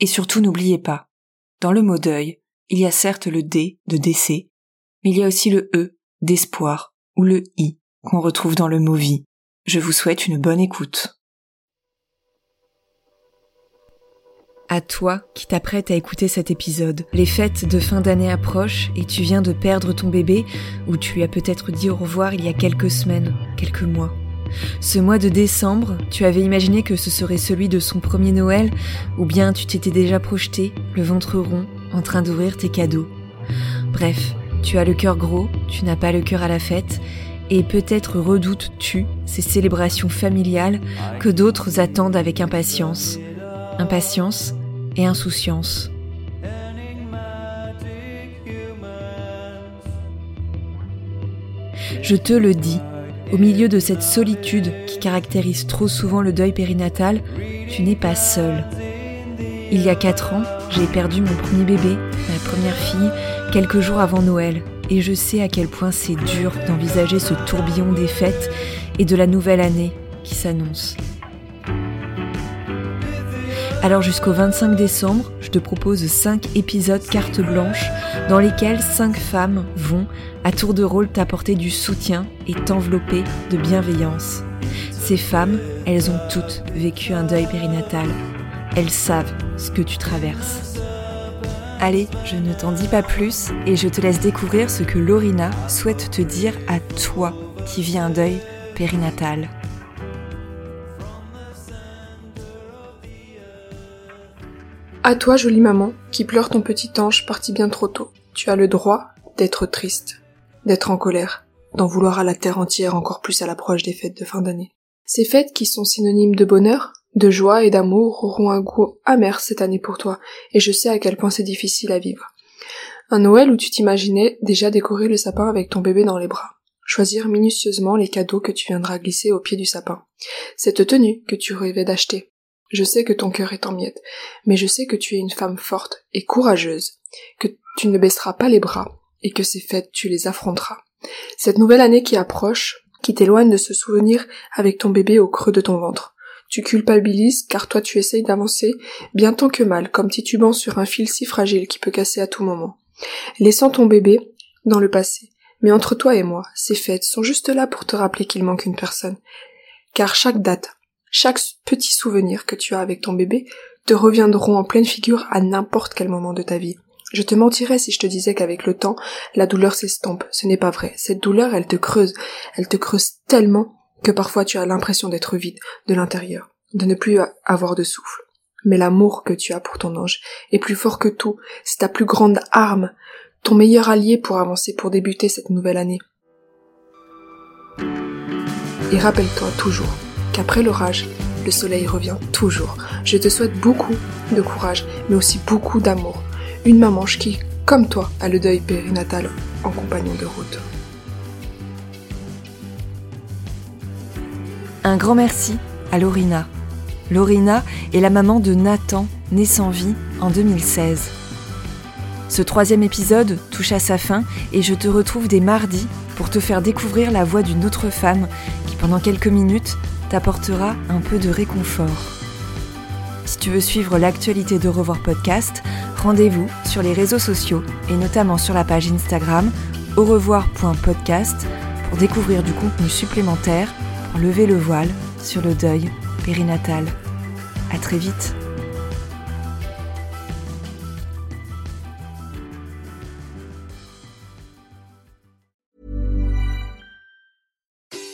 Et surtout n'oubliez pas, dans le mot deuil, il y a certes le D de décès, mais il y a aussi le E d'espoir ou le I qu'on retrouve dans le mot vie. Je vous souhaite une bonne écoute. À toi qui t'apprêtes à écouter cet épisode, les fêtes de fin d'année approchent et tu viens de perdre ton bébé ou tu as peut-être dit au revoir il y a quelques semaines, quelques mois. Ce mois de décembre, tu avais imaginé que ce serait celui de son premier Noël, ou bien tu t'étais déjà projeté, le ventre rond, en train d'ouvrir tes cadeaux. Bref, tu as le cœur gros, tu n'as pas le cœur à la fête, et peut-être redoutes-tu ces célébrations familiales que d'autres attendent avec impatience. Impatience et insouciance. Je te le dis, au milieu de cette solitude qui caractérise trop souvent le deuil périnatal, tu n'es pas seul. Il y a quatre ans, j'ai perdu mon premier bébé, ma première fille, quelques jours avant Noël, et je sais à quel point c'est dur d'envisager ce tourbillon des fêtes et de la nouvelle année qui s'annonce. Alors jusqu'au 25 décembre, je te propose 5 épisodes carte blanche dans lesquels 5 femmes vont, à tour de rôle, t'apporter du soutien et t'envelopper de bienveillance. Ces femmes, elles ont toutes vécu un deuil périnatal. Elles savent ce que tu traverses. Allez, je ne t'en dis pas plus et je te laisse découvrir ce que Lorina souhaite te dire à toi qui vis un deuil périnatal. À toi, jolie maman, qui pleure ton petit ange parti bien trop tôt. Tu as le droit d'être triste, d'être en colère, d'en vouloir à la terre entière encore plus à l'approche des fêtes de fin d'année. Ces fêtes qui sont synonymes de bonheur, de joie et d'amour auront un goût amer cette année pour toi, et je sais à quel point c'est difficile à vivre. Un Noël où tu t'imaginais déjà décorer le sapin avec ton bébé dans les bras. Choisir minutieusement les cadeaux que tu viendras glisser au pied du sapin. Cette tenue que tu rêvais d'acheter. Je sais que ton cœur est en miettes, mais je sais que tu es une femme forte et courageuse, que tu ne baisseras pas les bras, et que ces fêtes tu les affronteras. Cette nouvelle année qui approche, qui t'éloigne de ce souvenir avec ton bébé au creux de ton ventre. Tu culpabilises car toi tu essayes d'avancer bien tant que mal, comme titubant sur un fil si fragile qui peut casser à tout moment. Laissant ton bébé dans le passé. Mais entre toi et moi, ces fêtes sont juste là pour te rappeler qu'il manque une personne. Car chaque date, chaque petit souvenir que tu as avec ton bébé te reviendront en pleine figure à n'importe quel moment de ta vie. Je te mentirais si je te disais qu'avec le temps, la douleur s'estompe. Ce n'est pas vrai. Cette douleur, elle te creuse. Elle te creuse tellement que parfois tu as l'impression d'être vide de l'intérieur, de ne plus avoir de souffle. Mais l'amour que tu as pour ton ange est plus fort que tout. C'est ta plus grande arme, ton meilleur allié pour avancer, pour débuter cette nouvelle année. Et rappelle-toi toujours qu'après l'orage, le soleil revient toujours. Je te souhaite beaucoup de courage, mais aussi beaucoup d'amour. Une maman qui, comme toi, a le deuil périnatal en compagnon de route. Un grand merci à Lorina. Lorina est la maman de Nathan, né sans vie en 2016. Ce troisième épisode touche à sa fin et je te retrouve dès mardi pour te faire découvrir la voix d'une autre femme qui pendant quelques minutes t'apportera un peu de réconfort. Si tu veux suivre l'actualité de Revoir Podcast, rendez-vous sur les réseaux sociaux et notamment sur la page Instagram au revoir.podcast pour découvrir du contenu supplémentaire pour lever le voile sur le deuil périnatal. À très vite.